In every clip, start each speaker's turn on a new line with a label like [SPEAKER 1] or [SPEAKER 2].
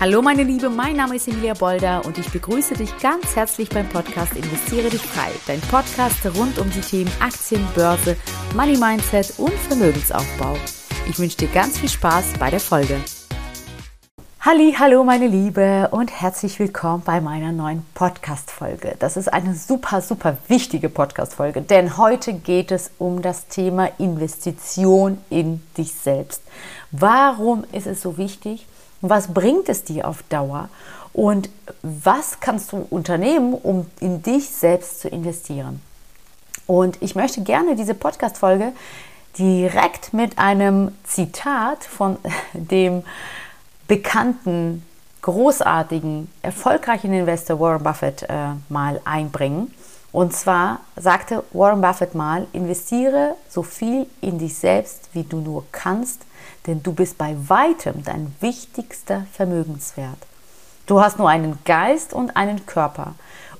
[SPEAKER 1] Hallo meine Liebe, mein Name ist Emilia Bolder und ich begrüße dich ganz herzlich beim Podcast Investiere dich frei, dein Podcast rund um die Themen Aktien, Börse, Money Mindset und Vermögensaufbau. Ich wünsche dir ganz viel Spaß bei der Folge. Halli, hallo meine Liebe und herzlich willkommen bei meiner neuen Podcast Folge. Das ist eine super super wichtige Podcast Folge, denn heute geht es um das Thema Investition in dich selbst. Warum ist es so wichtig? Was bringt es dir auf Dauer? Und was kannst du unternehmen, um in dich selbst zu investieren? Und ich möchte gerne diese Podcast-Folge direkt mit einem Zitat von dem bekannten, großartigen, erfolgreichen Investor Warren Buffett äh, mal einbringen. Und zwar sagte Warren Buffett mal, investiere so viel in dich selbst, wie du nur kannst, denn du bist bei weitem dein wichtigster Vermögenswert. Du hast nur einen Geist und einen Körper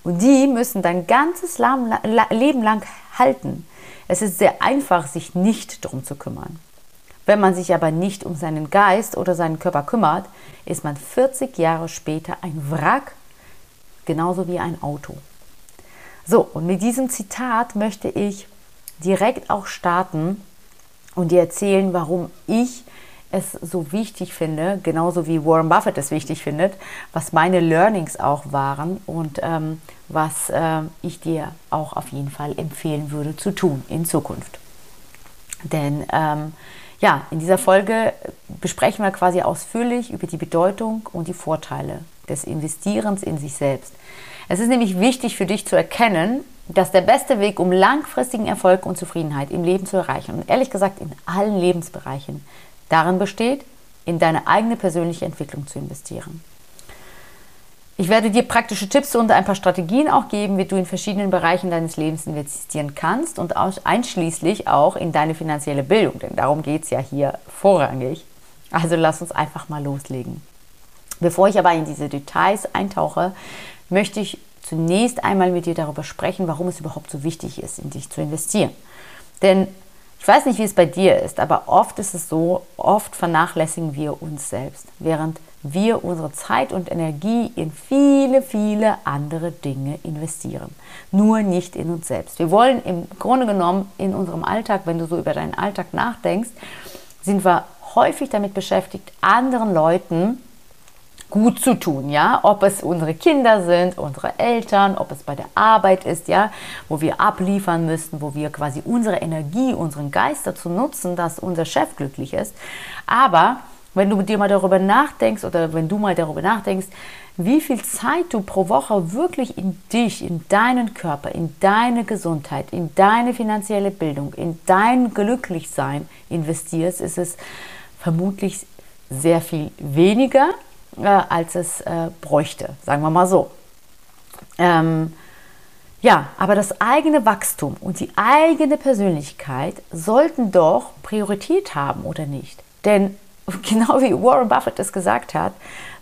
[SPEAKER 1] und die müssen dein ganzes Leben lang halten. Es ist sehr einfach, sich nicht darum zu kümmern. Wenn man sich aber nicht um seinen Geist oder seinen Körper kümmert, ist man 40 Jahre später ein Wrack, genauso wie ein Auto. So, und mit diesem Zitat möchte ich direkt auch starten und dir erzählen, warum ich es so wichtig finde, genauso wie Warren Buffett es wichtig findet, was meine Learnings auch waren und ähm, was äh, ich dir auch auf jeden Fall empfehlen würde zu tun in Zukunft. Denn ähm, ja, in dieser Folge besprechen wir quasi ausführlich über die Bedeutung und die Vorteile des Investierens in sich selbst. Es ist nämlich wichtig für dich zu erkennen, dass der beste Weg, um langfristigen Erfolg und Zufriedenheit im Leben zu erreichen, und ehrlich gesagt in allen Lebensbereichen, darin besteht, in deine eigene persönliche Entwicklung zu investieren. Ich werde dir praktische Tipps und ein paar Strategien auch geben, wie du in verschiedenen Bereichen deines Lebens investieren kannst und einschließlich auch in deine finanzielle Bildung, denn darum geht es ja hier vorrangig. Also lass uns einfach mal loslegen. Bevor ich aber in diese Details eintauche, möchte ich zunächst einmal mit dir darüber sprechen, warum es überhaupt so wichtig ist, in dich zu investieren. Denn ich weiß nicht, wie es bei dir ist, aber oft ist es so, oft vernachlässigen wir uns selbst, während wir unsere Zeit und Energie in viele, viele andere Dinge investieren. Nur nicht in uns selbst. Wir wollen im Grunde genommen in unserem Alltag, wenn du so über deinen Alltag nachdenkst, sind wir häufig damit beschäftigt, anderen Leuten gut zu tun, ja, ob es unsere Kinder sind, unsere Eltern, ob es bei der Arbeit ist, ja, wo wir abliefern müssen, wo wir quasi unsere Energie, unseren Geist dazu nutzen, dass unser Chef glücklich ist. Aber wenn du dir mal darüber nachdenkst oder wenn du mal darüber nachdenkst, wie viel Zeit du pro Woche wirklich in dich, in deinen Körper, in deine Gesundheit, in deine finanzielle Bildung, in dein Glücklichsein investierst, ist es vermutlich sehr viel weniger, äh, als es äh, bräuchte, sagen wir mal so. Ähm, ja, aber das eigene Wachstum und die eigene Persönlichkeit sollten doch Priorität haben, oder nicht? Denn genau wie Warren Buffett es gesagt hat,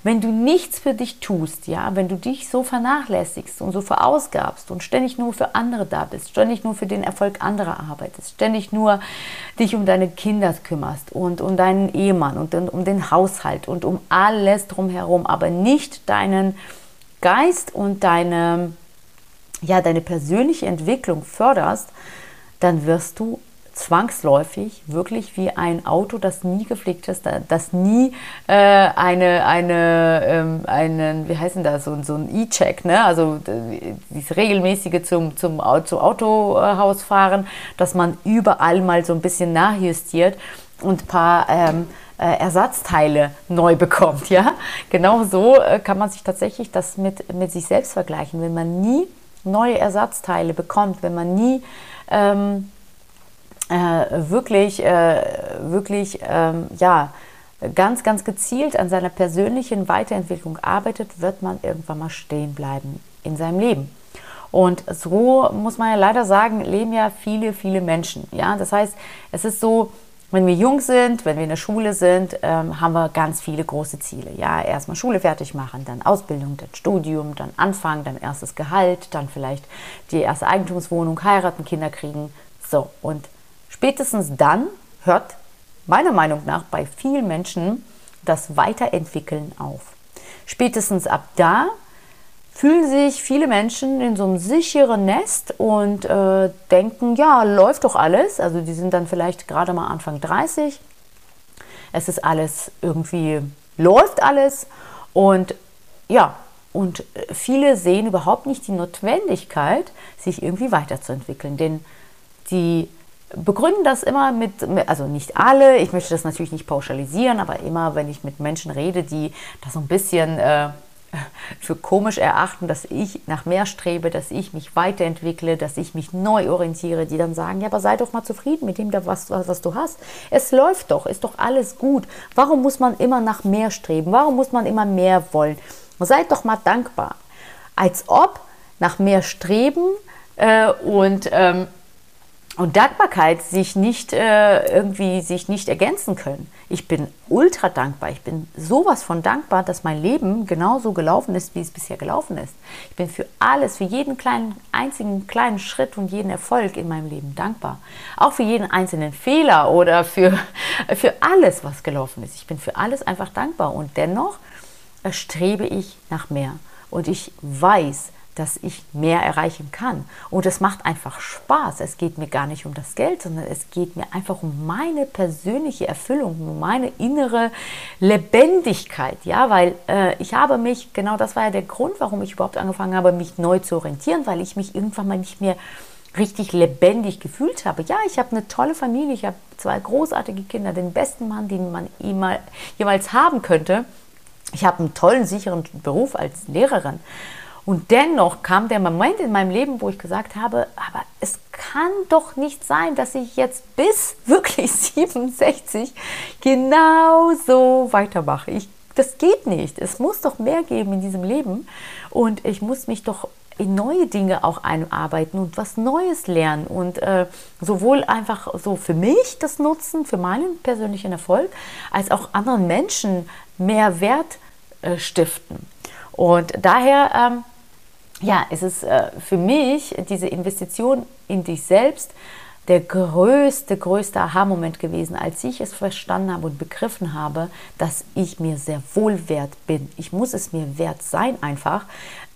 [SPEAKER 1] wenn du nichts für dich tust, ja, wenn du dich so vernachlässigst und so verausgabst und ständig nur für andere da bist, ständig nur für den Erfolg anderer arbeitest, ständig nur dich um deine Kinder kümmerst und um deinen Ehemann und um den Haushalt und um alles drumherum, aber nicht deinen Geist und deine, ja, deine persönliche Entwicklung förderst, dann wirst du zwangsläufig wirklich wie ein Auto, das nie gepflegt ist, das nie äh, eine, eine, ähm, einen, wie heißt denn das, so, so ein E-Check, ne? also dieses regelmäßige zum, zum, zum Autohaus fahren, dass man überall mal so ein bisschen nachjustiert und ein paar ähm, äh, Ersatzteile neu bekommt. Ja? Genau so äh, kann man sich tatsächlich das mit, mit sich selbst vergleichen. Wenn man nie neue Ersatzteile bekommt, wenn man nie ähm, äh, wirklich, äh, wirklich, ähm, ja, ganz, ganz gezielt an seiner persönlichen Weiterentwicklung arbeitet, wird man irgendwann mal stehen bleiben in seinem Leben. Und so muss man ja leider sagen, leben ja viele, viele Menschen. Ja, das heißt, es ist so, wenn wir jung sind, wenn wir in der Schule sind, ähm, haben wir ganz viele große Ziele. Ja, erstmal Schule fertig machen, dann Ausbildung, dann Studium, dann Anfang, dann erstes Gehalt, dann vielleicht die erste Eigentumswohnung, heiraten, Kinder kriegen. So, und Spätestens dann hört meiner Meinung nach bei vielen Menschen das Weiterentwickeln auf. spätestens ab da fühlen sich viele Menschen in so einem sicheren Nest und äh, denken, ja, läuft doch alles. Also die sind dann vielleicht gerade mal Anfang 30. Es ist alles irgendwie, läuft alles. Und ja, und viele sehen überhaupt nicht die Notwendigkeit, sich irgendwie weiterzuentwickeln. Denn die begründen das immer mit, also nicht alle, ich möchte das natürlich nicht pauschalisieren, aber immer, wenn ich mit Menschen rede, die da so ein bisschen äh, für komisch erachten, dass ich nach mehr strebe, dass ich mich weiterentwickle, dass ich mich neu orientiere, die dann sagen, ja, aber sei doch mal zufrieden mit dem, was, was du hast. Es läuft doch, ist doch alles gut. Warum muss man immer nach mehr streben? Warum muss man immer mehr wollen? Seid doch mal dankbar. Als ob nach mehr streben äh, und ähm, und Dankbarkeit sich nicht äh, irgendwie sich nicht ergänzen können. Ich bin ultra dankbar. Ich bin sowas von dankbar, dass mein Leben genauso gelaufen ist, wie es bisher gelaufen ist. Ich bin für alles, für jeden kleinen einzigen kleinen Schritt und jeden Erfolg in meinem Leben dankbar. Auch für jeden einzelnen Fehler oder für für alles, was gelaufen ist. Ich bin für alles einfach dankbar und dennoch strebe ich nach mehr und ich weiß, dass ich mehr erreichen kann. Und es macht einfach Spaß. Es geht mir gar nicht um das Geld, sondern es geht mir einfach um meine persönliche Erfüllung, um meine innere Lebendigkeit. Ja, weil äh, ich habe mich, genau das war ja der Grund, warum ich überhaupt angefangen habe, mich neu zu orientieren, weil ich mich irgendwann mal nicht mehr richtig lebendig gefühlt habe. Ja, ich habe eine tolle Familie, ich habe zwei großartige Kinder, den besten Mann, den man jemals haben könnte. Ich habe einen tollen, sicheren Beruf als Lehrerin. Und dennoch kam der Moment in meinem Leben, wo ich gesagt habe, aber es kann doch nicht sein, dass ich jetzt bis wirklich 67 genau so weitermache. Ich, das geht nicht. Es muss doch mehr geben in diesem Leben. Und ich muss mich doch in neue Dinge auch einarbeiten und was Neues lernen und äh, sowohl einfach so für mich das nutzen, für meinen persönlichen Erfolg, als auch anderen Menschen mehr Wert äh, stiften. Und daher ähm, ja, es ist äh, für mich diese Investition in dich selbst der größte, größte Aha-Moment gewesen, als ich es verstanden habe und begriffen habe, dass ich mir sehr wohl wert bin. Ich muss es mir wert sein, einfach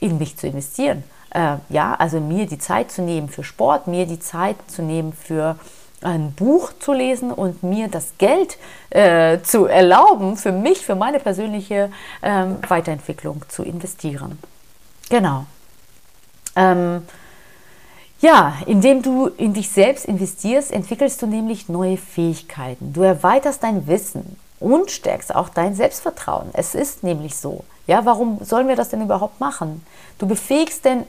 [SPEAKER 1] in mich zu investieren. Äh, ja, also mir die Zeit zu nehmen für Sport, mir die Zeit zu nehmen für ein Buch zu lesen und mir das Geld äh, zu erlauben, für mich, für meine persönliche äh, Weiterentwicklung zu investieren. Genau. Ähm, ja, indem du in dich selbst investierst, entwickelst du nämlich neue Fähigkeiten. Du erweiterst dein Wissen und stärkst auch dein Selbstvertrauen. Es ist nämlich so. Ja, warum sollen wir das denn überhaupt machen? Du befähigst denn,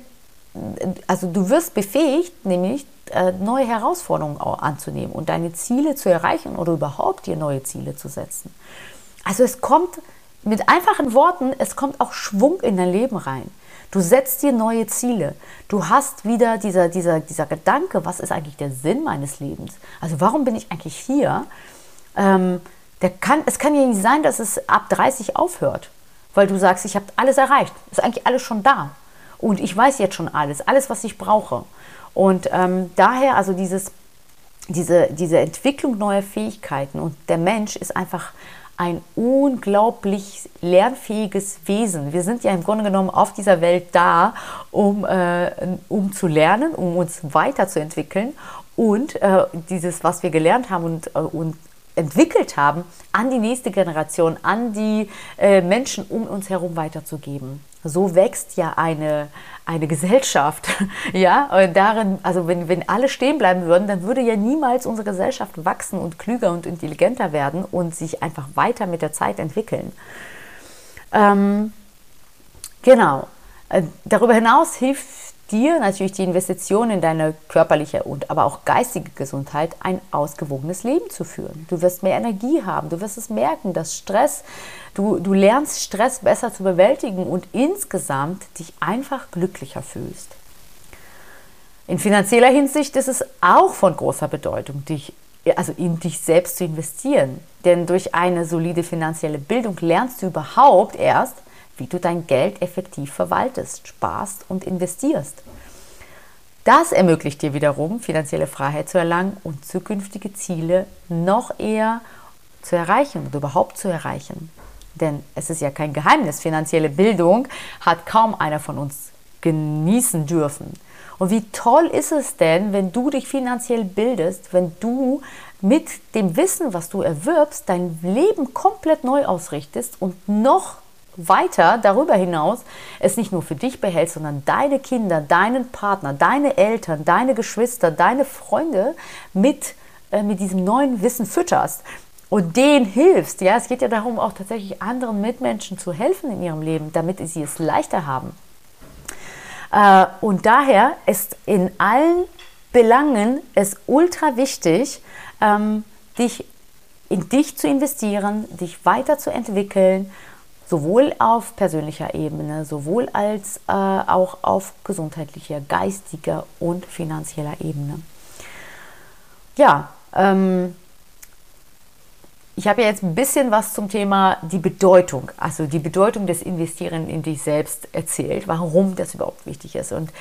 [SPEAKER 1] also du wirst befähigt, nämlich äh, neue Herausforderungen anzunehmen und deine Ziele zu erreichen oder überhaupt dir neue Ziele zu setzen. Also es kommt mit einfachen Worten, es kommt auch Schwung in dein Leben rein. Du setzt dir neue Ziele. Du hast wieder dieser, dieser, dieser Gedanke, was ist eigentlich der Sinn meines Lebens? Also warum bin ich eigentlich hier? Ähm, der kann, es kann ja nicht sein, dass es ab 30 aufhört, weil du sagst, ich habe alles erreicht. Ist eigentlich alles schon da. Und ich weiß jetzt schon alles, alles, was ich brauche. Und ähm, daher also dieses, diese, diese Entwicklung neuer Fähigkeiten und der Mensch ist einfach ein unglaublich lernfähiges Wesen. Wir sind ja im Grunde genommen auf dieser Welt da, um, äh, um zu lernen, um uns weiterzuentwickeln und äh, dieses, was wir gelernt haben und, äh, und entwickelt haben, an die nächste Generation, an die äh, Menschen um uns herum weiterzugeben. So wächst ja eine, eine Gesellschaft. ja, und darin, also wenn, wenn alle stehen bleiben würden, dann würde ja niemals unsere Gesellschaft wachsen und klüger und intelligenter werden und sich einfach weiter mit der Zeit entwickeln. Ähm, genau. Äh, darüber hinaus hilft dir natürlich die Investition in deine körperliche und aber auch geistige Gesundheit, ein ausgewogenes Leben zu führen. Du wirst mehr Energie haben, du wirst es merken, dass Stress, du, du lernst Stress besser zu bewältigen und insgesamt dich einfach glücklicher fühlst. In finanzieller Hinsicht ist es auch von großer Bedeutung, dich also in dich selbst zu investieren. Denn durch eine solide finanzielle Bildung lernst du überhaupt erst, wie du dein Geld effektiv verwaltest, sparst und investierst. Das ermöglicht dir wiederum, finanzielle Freiheit zu erlangen und zukünftige Ziele noch eher zu erreichen oder überhaupt zu erreichen. Denn es ist ja kein Geheimnis, finanzielle Bildung hat kaum einer von uns genießen dürfen. Und wie toll ist es denn, wenn du dich finanziell bildest, wenn du mit dem Wissen, was du erwirbst, dein Leben komplett neu ausrichtest und noch weiter darüber hinaus es nicht nur für dich behältst, sondern deine Kinder, deinen Partner, deine Eltern, deine Geschwister, deine Freunde mit, äh, mit diesem neuen Wissen fütterst und denen hilfst. Ja, es geht ja darum, auch tatsächlich anderen Mitmenschen zu helfen in ihrem Leben, damit sie es leichter haben. Äh, und daher ist in allen Belangen es ultra wichtig, ähm, dich in dich zu investieren, dich weiterzuentwickeln, sowohl auf persönlicher Ebene, sowohl als äh, auch auf gesundheitlicher, geistiger und finanzieller Ebene. Ja, ähm, ich habe ja jetzt ein bisschen was zum Thema die Bedeutung, also die Bedeutung des Investieren in dich selbst erzählt, warum das überhaupt wichtig ist. Und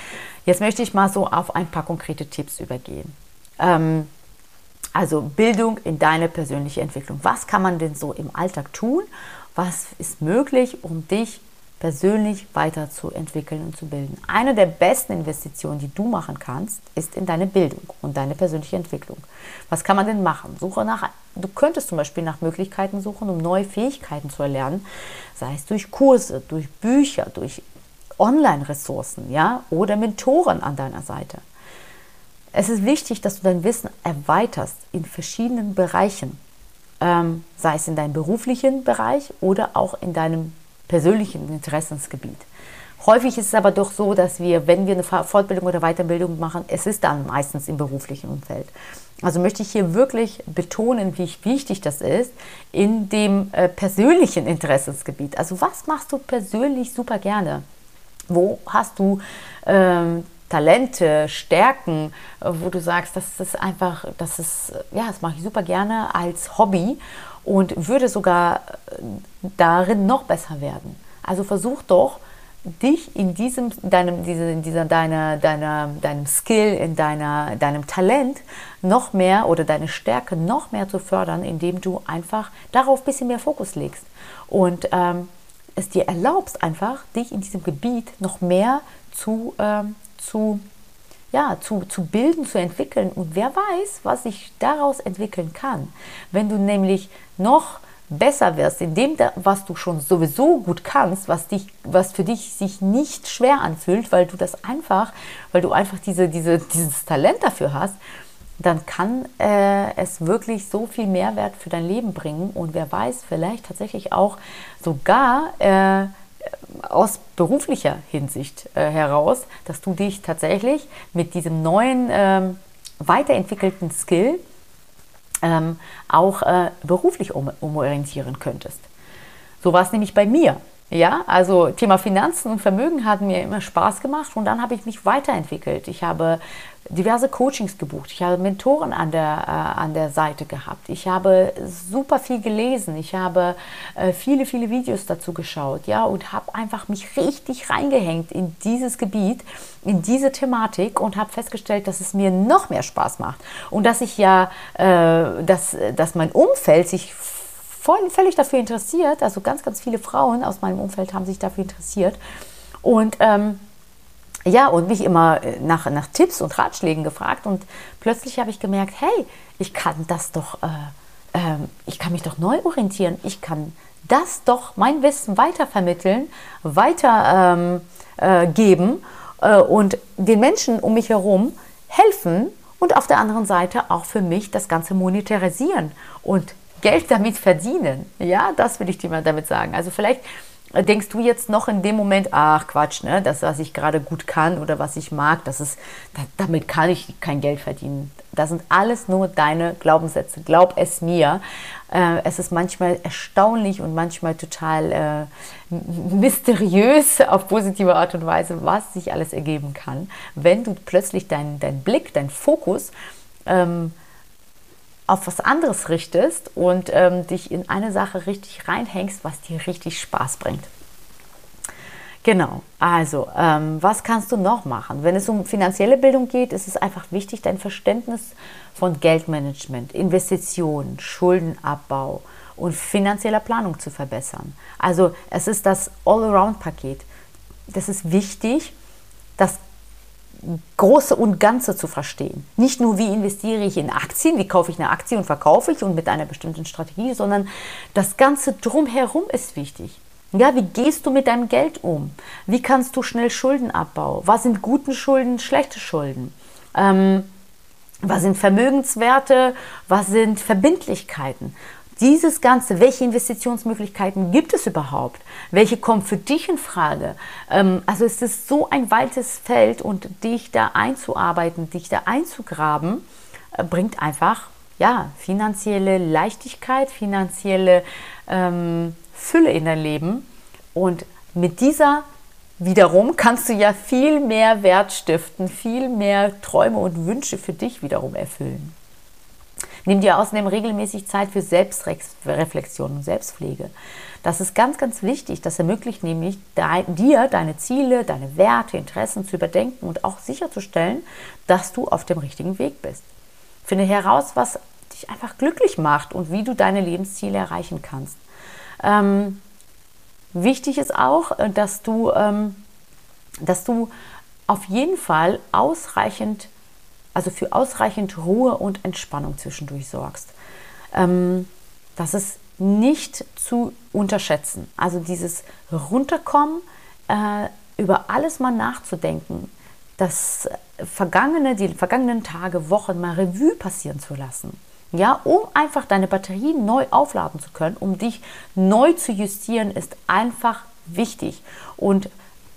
[SPEAKER 1] jetzt möchte ich mal so auf ein paar konkrete Tipps übergehen. Ähm, also Bildung in deine persönliche Entwicklung. Was kann man denn so im Alltag tun? Was ist möglich, um dich persönlich weiterzuentwickeln und zu bilden. Eine der besten Investitionen, die du machen kannst, ist in deine Bildung und deine persönliche Entwicklung. Was kann man denn machen? Suche nach, du könntest zum Beispiel nach Möglichkeiten suchen, um neue Fähigkeiten zu erlernen, sei es durch Kurse, durch Bücher, durch Online-Ressourcen, ja, oder Mentoren an deiner Seite. Es ist wichtig, dass du dein Wissen erweiterst in verschiedenen Bereichen, ähm, sei es in deinem beruflichen Bereich oder auch in deinem persönlichen Interessensgebiet. Häufig ist es aber doch so, dass wir, wenn wir eine Fortbildung oder Weiterbildung machen, es ist dann meistens im beruflichen Umfeld. Also möchte ich hier wirklich betonen, wie wichtig das ist in dem äh, persönlichen Interessensgebiet. Also was machst du persönlich super gerne? Wo hast du ähm, Talente, Stärken, äh, wo du sagst, das ist einfach, das ist, ja, das mache ich super gerne als Hobby und würde sogar äh, darin noch besser werden. Also versuch doch, dich in diesem, deinem, diese, in dieser, deiner, deiner, deinem Skill, in deiner, deinem Talent noch mehr oder deine Stärke noch mehr zu fördern, indem du einfach darauf ein bisschen mehr Fokus legst und ähm, es dir erlaubst, einfach dich in diesem Gebiet noch mehr zu, ähm, zu ja, zu, zu bilden, zu entwickeln. Und wer weiß, was sich daraus entwickeln kann. Wenn du nämlich noch besser wirst in dem, was du schon sowieso gut kannst, was, dich, was für dich sich nicht schwer anfühlt, weil du das einfach, weil du einfach diese, diese, dieses Talent dafür hast, dann kann äh, es wirklich so viel Mehrwert für dein Leben bringen und wer weiß, vielleicht tatsächlich auch sogar äh, aus beruflicher Hinsicht äh, heraus, dass du dich tatsächlich mit diesem neuen, ähm, weiterentwickelten Skill ähm, auch äh, beruflich um, umorientieren könntest. So war es nämlich bei mir. Ja, also Thema Finanzen und Vermögen hat mir immer Spaß gemacht und dann habe ich mich weiterentwickelt. Ich habe diverse Coachings gebucht. Ich habe Mentoren an der, äh, an der Seite gehabt. Ich habe super viel gelesen. Ich habe äh, viele, viele Videos dazu geschaut, ja, und habe einfach mich richtig reingehängt in dieses Gebiet, in diese Thematik und habe festgestellt, dass es mir noch mehr Spaß macht und dass ich ja, äh, dass, dass mein Umfeld sich voll, völlig dafür interessiert. Also ganz, ganz viele Frauen aus meinem Umfeld haben sich dafür interessiert und ähm, ja, und mich immer äh, nach, nach Tipps und Ratschlägen gefragt. Und plötzlich habe ich gemerkt, hey, ich kann das doch, äh, äh, ich kann mich doch neu orientieren. Ich kann das doch, mein Wissen weitervermitteln, weitergeben ähm, äh, und den Menschen um mich herum helfen und auf der anderen Seite auch für mich das Ganze monetarisieren und Geld damit verdienen. Ja, das will ich dir mal damit sagen. Also vielleicht denkst du jetzt noch in dem Moment, ach Quatsch, ne, das, was ich gerade gut kann oder was ich mag, das ist, damit kann ich kein Geld verdienen. Das sind alles nur deine Glaubenssätze. Glaub es mir. Äh, es ist manchmal erstaunlich und manchmal total äh, mysteriös auf positive Art und Weise, was sich alles ergeben kann, wenn du plötzlich deinen dein Blick, deinen Fokus ähm, auf was anderes richtest und ähm, dich in eine Sache richtig reinhängst, was dir richtig Spaß bringt. Genau, also ähm, was kannst du noch machen? Wenn es um finanzielle Bildung geht, ist es einfach wichtig, dein Verständnis von Geldmanagement, Investitionen, Schuldenabbau und finanzieller Planung zu verbessern. Also es ist das All-Around-Paket. Das ist wichtig, das Große und Ganze zu verstehen. Nicht nur, wie investiere ich in Aktien, wie kaufe ich eine Aktie und verkaufe ich und mit einer bestimmten Strategie, sondern das Ganze drumherum ist wichtig. Ja, wie gehst du mit deinem Geld um? Wie kannst du schnell Schulden abbauen? Was sind gute Schulden, schlechte Schulden? Ähm, was sind Vermögenswerte? Was sind Verbindlichkeiten? Dieses Ganze, welche Investitionsmöglichkeiten gibt es überhaupt? Welche kommen für dich in Frage? Ähm, also es ist so ein weites Feld und dich da einzuarbeiten, dich da einzugraben, äh, bringt einfach ja, finanzielle Leichtigkeit, finanzielle ähm, Fülle in dein Leben. Und mit dieser wiederum kannst du ja viel mehr Wert stiften, viel mehr Träume und Wünsche für dich wiederum erfüllen. Nimm dir außerdem regelmäßig Zeit für Selbstreflexion und Selbstpflege. Das ist ganz, ganz wichtig. Das ermöglicht nämlich dir, deine Ziele, deine Werte, Interessen zu überdenken und auch sicherzustellen, dass du auf dem richtigen Weg bist. Finde heraus, was dich einfach glücklich macht und wie du deine Lebensziele erreichen kannst. Ähm, wichtig ist auch, äh, dass du, ähm, dass du auf jeden Fall ausreichend, also für ausreichend Ruhe und Entspannung zwischendurch sorgst. Ähm, das ist nicht zu unterschätzen. Also dieses Runterkommen, äh, über alles mal nachzudenken, das vergangene, die vergangenen Tage, Wochen mal Revue passieren zu lassen ja, um einfach deine Batterien neu aufladen zu können, um dich neu zu justieren, ist einfach wichtig. Und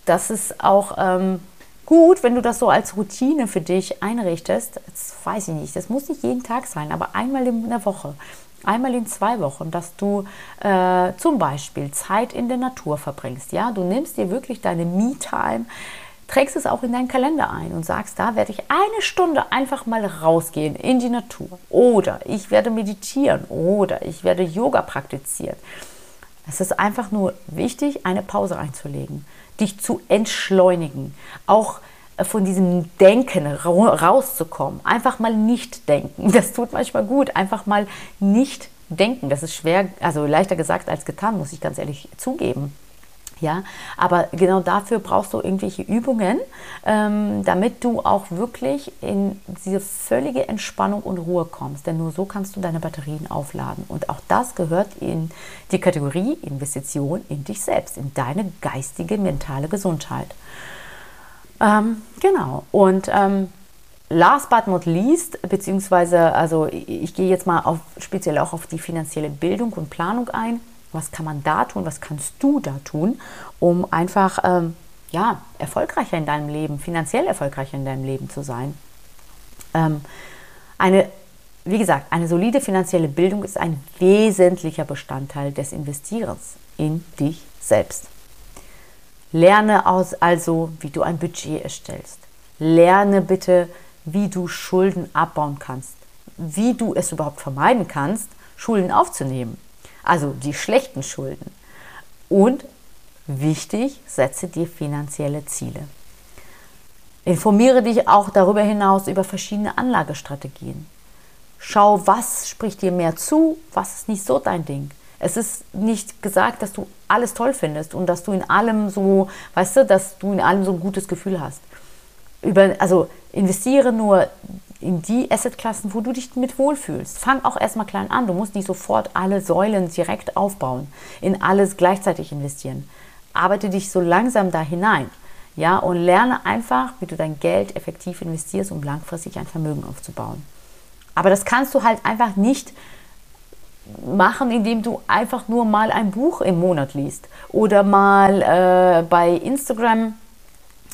[SPEAKER 1] das ist auch ähm, gut, wenn du das so als Routine für dich einrichtest. Das weiß ich nicht, das muss nicht jeden Tag sein, aber einmal in der Woche. Einmal in zwei Wochen, dass du äh, zum Beispiel Zeit in der Natur verbringst. Ja, du nimmst dir wirklich deine Me-Time, trägst es auch in deinen Kalender ein und sagst, da werde ich eine Stunde einfach mal rausgehen in die Natur. Oder ich werde meditieren oder ich werde Yoga praktizieren. Es ist einfach nur wichtig, eine Pause einzulegen, dich zu entschleunigen, auch äh, von diesem Denken rauszukommen. Einfach mal nicht denken. Das tut manchmal gut. Einfach mal nicht denken. Das ist schwer, also leichter gesagt als getan, muss ich ganz ehrlich zugeben. Ja, aber genau dafür brauchst du irgendwelche Übungen, ähm, damit du auch wirklich in diese völlige Entspannung und Ruhe kommst. Denn nur so kannst du deine Batterien aufladen. Und auch das gehört in die Kategorie Investition in dich selbst, in deine geistige, mentale Gesundheit. Ähm, genau. Und ähm, last but not least, beziehungsweise, also ich, ich gehe jetzt mal auf, speziell auch auf die finanzielle Bildung und Planung ein was kann man da tun? Was kannst du da tun, um einfach ähm, ja, erfolgreicher in deinem Leben, finanziell erfolgreicher in deinem Leben zu sein? Ähm, eine, wie gesagt, eine solide finanzielle Bildung ist ein wesentlicher Bestandteil des Investierens in dich selbst. Lerne aus also, wie du ein Budget erstellst. Lerne bitte, wie du Schulden abbauen kannst, wie du es überhaupt vermeiden kannst, Schulden aufzunehmen also die schlechten Schulden. Und wichtig, setze dir finanzielle Ziele. Informiere dich auch darüber hinaus über verschiedene Anlagestrategien. Schau, was spricht dir mehr zu, was ist nicht so dein Ding. Es ist nicht gesagt, dass du alles toll findest und dass du in allem so, weißt du, dass du in allem so ein gutes Gefühl hast. Über, also investiere nur in die Assetklassen, wo du dich mit wohlfühlst. Fang auch erstmal klein an. Du musst nicht sofort alle Säulen direkt aufbauen, in alles gleichzeitig investieren. Arbeite dich so langsam da hinein. Ja, und lerne einfach, wie du dein Geld effektiv investierst, um langfristig ein Vermögen aufzubauen. Aber das kannst du halt einfach nicht machen, indem du einfach nur mal ein Buch im Monat liest oder mal äh, bei Instagram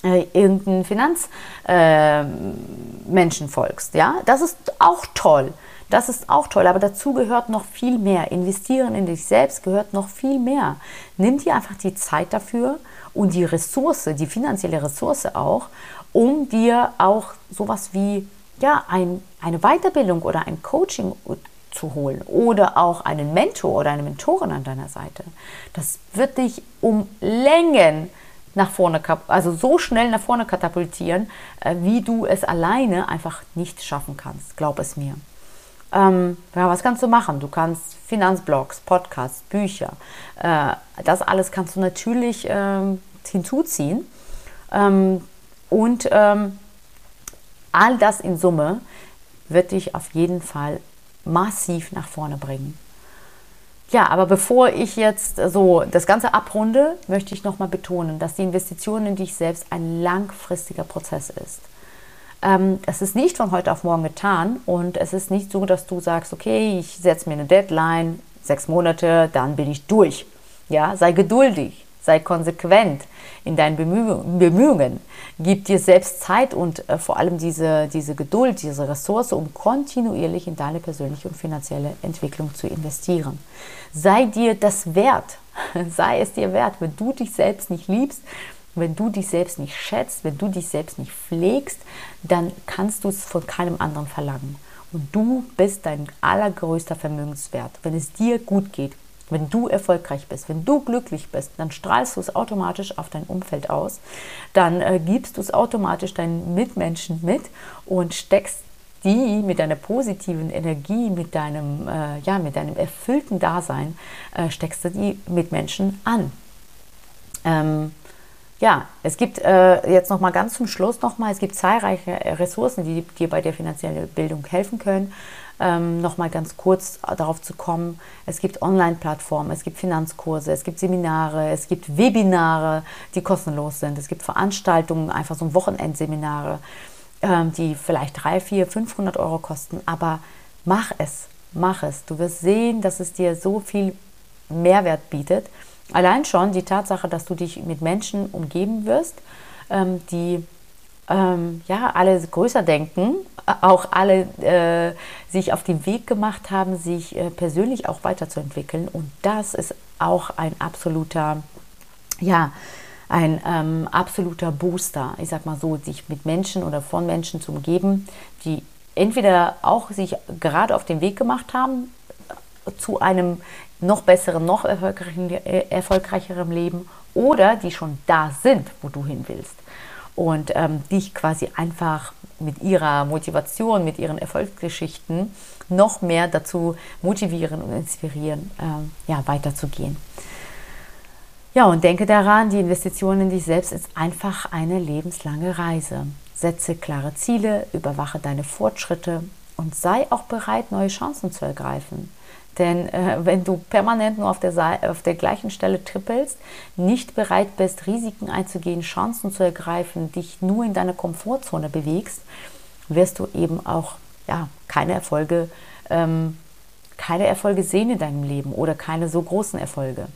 [SPEAKER 1] äh, irgendeinen Finanzmenschen äh, folgst. Ja, das ist auch toll. Das ist auch toll, aber dazu gehört noch viel mehr. Investieren in dich selbst gehört noch viel mehr. Nimm dir einfach die Zeit dafür und die Ressource, die finanzielle Ressource auch, um dir auch sowas wie ja, ein, eine Weiterbildung oder ein Coaching zu holen oder auch einen Mentor oder eine Mentorin an deiner Seite. Das wird dich um Längen nach vorne, also so schnell nach vorne katapultieren, äh, wie du es alleine einfach nicht schaffen kannst. Glaub es mir. Ähm, ja, was kannst du machen? Du kannst Finanzblogs, Podcasts, Bücher, äh, das alles kannst du natürlich ähm, hinzuziehen. Ähm, und ähm, all das in Summe wird dich auf jeden Fall massiv nach vorne bringen. Ja, aber bevor ich jetzt so das Ganze abrunde, möchte ich nochmal betonen, dass die Investition in dich selbst ein langfristiger Prozess ist. Ähm, es ist nicht von heute auf morgen getan und es ist nicht so, dass du sagst, okay, ich setze mir eine Deadline, sechs Monate, dann bin ich durch. Ja, sei geduldig, sei konsequent in deinen Bemühungen. Gib dir selbst Zeit und äh, vor allem diese, diese Geduld, diese Ressource, um kontinuierlich in deine persönliche und finanzielle Entwicklung zu investieren. Sei dir das wert. Sei es dir wert, wenn du dich selbst nicht liebst, wenn du dich selbst nicht schätzt, wenn du dich selbst nicht pflegst, dann kannst du es von keinem anderen verlangen. Und du bist dein allergrößter Vermögenswert. Wenn es dir gut geht, wenn du erfolgreich bist, wenn du glücklich bist, dann strahlst du es automatisch auf dein Umfeld aus. Dann äh, gibst du es automatisch deinen Mitmenschen mit und steckst die mit deiner positiven Energie, mit deinem, äh, ja, mit deinem erfüllten Dasein, äh, steckst du die Mitmenschen an. Ähm, ja, es gibt äh, jetzt noch mal ganz zum Schluss noch mal, es gibt zahlreiche Ressourcen, die dir bei der finanziellen Bildung helfen können. Ähm, noch mal ganz kurz darauf zu kommen: Es gibt Online-Plattformen, es gibt Finanzkurse, es gibt Seminare, es gibt Webinare, die kostenlos sind. Es gibt Veranstaltungen, einfach so Wochenendseminare, ähm, die vielleicht 3, 4, 500 Euro kosten. Aber mach es, mach es. Du wirst sehen, dass es dir so viel Mehrwert bietet Allein schon die Tatsache, dass du dich mit Menschen umgeben wirst, ähm, die ähm, ja alle größer denken, auch alle äh, sich auf den Weg gemacht haben, sich äh, persönlich auch weiterzuentwickeln. Und das ist auch ein absoluter, ja, ein ähm, absoluter Booster. Ich sag mal so, sich mit Menschen oder von Menschen zu umgeben, die entweder auch sich gerade auf den Weg gemacht haben zu einem noch besseren, noch äh, erfolgreicheren Leben oder die schon da sind, wo du hin willst. Und ähm, dich quasi einfach mit ihrer Motivation, mit ihren Erfolgsgeschichten noch mehr dazu motivieren und inspirieren, ähm, ja, weiterzugehen. Ja, und denke daran, die Investition in dich selbst ist einfach eine lebenslange Reise. Setze klare Ziele, überwache deine Fortschritte und sei auch bereit, neue Chancen zu ergreifen. Denn äh, wenn du permanent nur auf der, auf der gleichen Stelle trippelst, nicht bereit bist, Risiken einzugehen, Chancen zu ergreifen, dich nur in deiner Komfortzone bewegst, wirst du eben auch ja, keine Erfolge, ähm, keine Erfolge sehen in deinem Leben oder keine so großen Erfolge.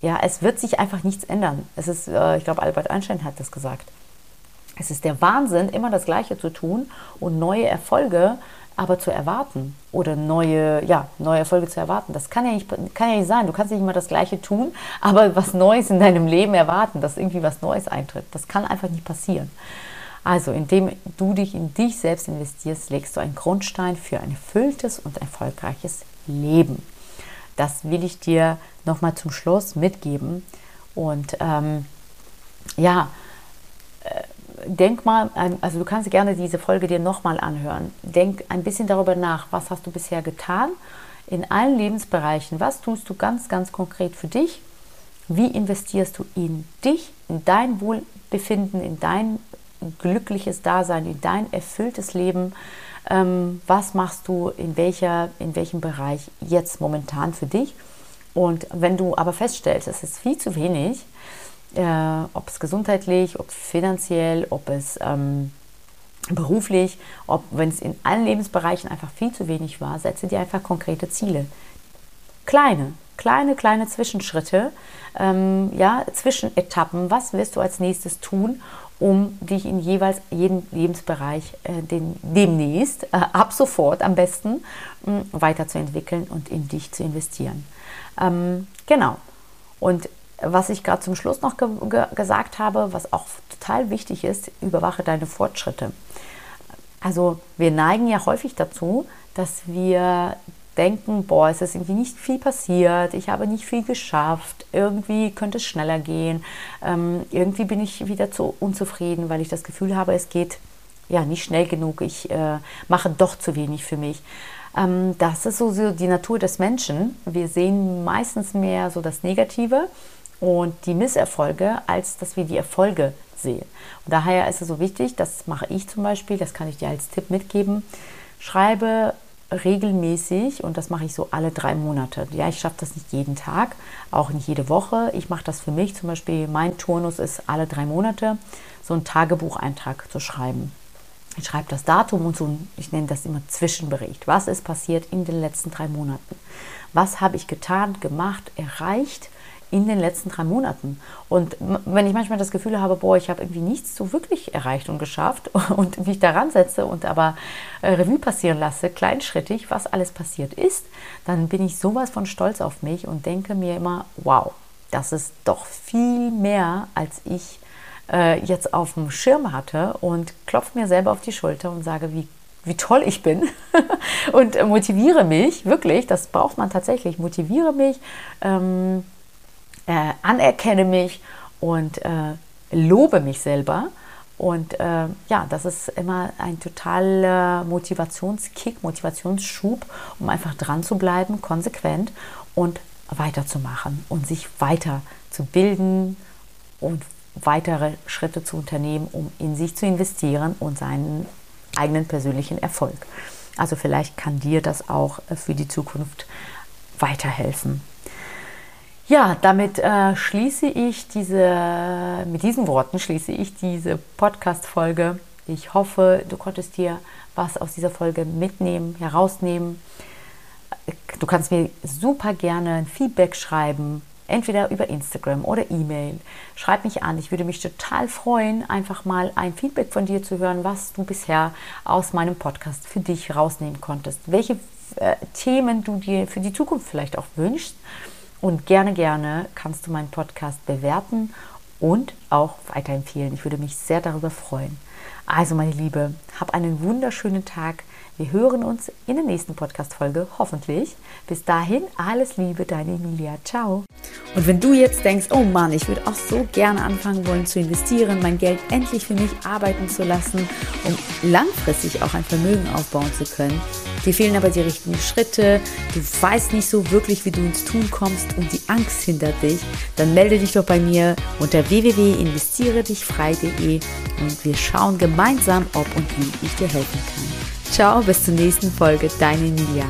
[SPEAKER 1] Ja, es wird sich einfach nichts ändern. Es ist, äh, ich glaube, Albert Einstein hat das gesagt. Es ist der Wahnsinn, immer das Gleiche zu tun und neue Erfolge aber zu erwarten oder neue, ja, neue Erfolge zu erwarten, das kann ja, nicht, kann ja nicht sein. Du kannst nicht immer das Gleiche tun, aber was Neues in deinem Leben erwarten, dass irgendwie was Neues eintritt. Das kann einfach nicht passieren. Also, indem du dich in dich selbst investierst, legst du einen Grundstein für ein erfülltes und erfolgreiches Leben. Das will ich dir nochmal zum Schluss mitgeben. Und ähm, ja, denk mal, also du kannst gerne diese Folge dir nochmal anhören. Denk ein bisschen darüber nach, was hast du bisher getan in allen Lebensbereichen. Was tust du ganz, ganz konkret für dich? Wie investierst du in dich, in dein Wohlbefinden, in dein glückliches Dasein, in dein erfülltes Leben? Ähm, was machst du in, welcher, in welchem Bereich jetzt momentan für dich? Und wenn du aber feststellst, es ist viel zu wenig, äh, ob es gesundheitlich, ob finanziell, ob es ähm, beruflich, ob wenn es in allen Lebensbereichen einfach viel zu wenig war, setze dir einfach konkrete Ziele. Kleine, kleine, kleine Zwischenschritte, ähm, ja, Zwischenetappen. Was wirst du als nächstes tun, um dich in jeweils jedem Lebensbereich äh, den, demnächst, äh, ab sofort am besten, äh, weiterzuentwickeln und in dich zu investieren. Ähm, genau. Und was ich gerade zum Schluss noch ge ge gesagt habe, was auch total wichtig ist, überwache deine Fortschritte. Also wir neigen ja häufig dazu, dass wir denken, boah, es ist irgendwie nicht viel passiert, ich habe nicht viel geschafft, irgendwie könnte es schneller gehen, ähm, irgendwie bin ich wieder zu unzufrieden, weil ich das Gefühl habe, es geht ja nicht schnell genug, ich äh, mache doch zu wenig für mich. Ähm, das ist so, so die Natur des Menschen. Wir sehen meistens mehr so das Negative und die Misserfolge, als dass wir die Erfolge sehen. Und daher ist es so wichtig, das mache ich zum Beispiel, das kann ich dir als Tipp mitgeben, schreibe regelmäßig und das mache ich so alle drei Monate. Ja, ich schaffe das nicht jeden Tag, auch nicht jede Woche. Ich mache das für mich. Zum Beispiel mein Turnus ist alle drei Monate so einen Tagebucheintrag zu schreiben. Ich schreibe das Datum und so, ich nenne das immer Zwischenbericht. Was ist passiert in den letzten drei Monaten? Was habe ich getan, gemacht, erreicht? In den letzten drei Monaten. Und wenn ich manchmal das Gefühl habe, boah, ich habe irgendwie nichts so wirklich erreicht und geschafft und mich daran setze und aber äh, Revue passieren lasse, kleinschrittig, was alles passiert ist, dann bin ich sowas von stolz auf mich und denke mir immer, wow, das ist doch viel mehr, als ich äh, jetzt auf dem Schirm hatte und klopfe mir selber auf die Schulter und sage, wie wie toll ich bin und motiviere mich, wirklich, das braucht man tatsächlich, motiviere mich, ähm, äh, anerkenne mich und äh, lobe mich selber. Und äh, ja, das ist immer ein totaler Motivationskick, Motivationsschub, um einfach dran zu bleiben, konsequent und weiterzumachen und sich weiter zu bilden und weitere Schritte zu unternehmen, um in sich zu investieren und seinen eigenen persönlichen Erfolg. Also vielleicht kann dir das auch für die Zukunft weiterhelfen. Ja, damit äh, schließe ich diese, mit diesen Worten schließe ich diese Podcast-Folge. Ich hoffe, du konntest dir was aus dieser Folge mitnehmen, herausnehmen. Du kannst mir super gerne ein Feedback schreiben, entweder über Instagram oder E-Mail. Schreib mich an. Ich würde mich total freuen, einfach mal ein Feedback von dir zu hören, was du bisher aus meinem Podcast für dich rausnehmen konntest. Welche äh, Themen du dir für die Zukunft vielleicht auch wünschst und gerne, gerne kannst du meinen Podcast bewerten und auch weiterempfehlen. Ich würde mich sehr darüber freuen. Also, meine Liebe, hab einen wunderschönen Tag. Wir hören uns in der nächsten Podcast-Folge, hoffentlich. Bis dahin, alles Liebe, deine Emilia. Ciao. Und wenn du jetzt denkst, oh Mann, ich würde auch so gerne anfangen wollen zu investieren, mein Geld endlich für mich arbeiten zu lassen, um langfristig auch ein Vermögen aufbauen zu können, dir fehlen aber die richtigen Schritte, du weißt nicht so wirklich, wie du ins Tun kommst und die Angst hindert dich, dann melde dich doch bei mir unter www.investieredichfrei.de und wir schauen gemeinsam, ob und wie ich dir helfen kann. Ciao, bis zur nächsten Folge, deine Emilia.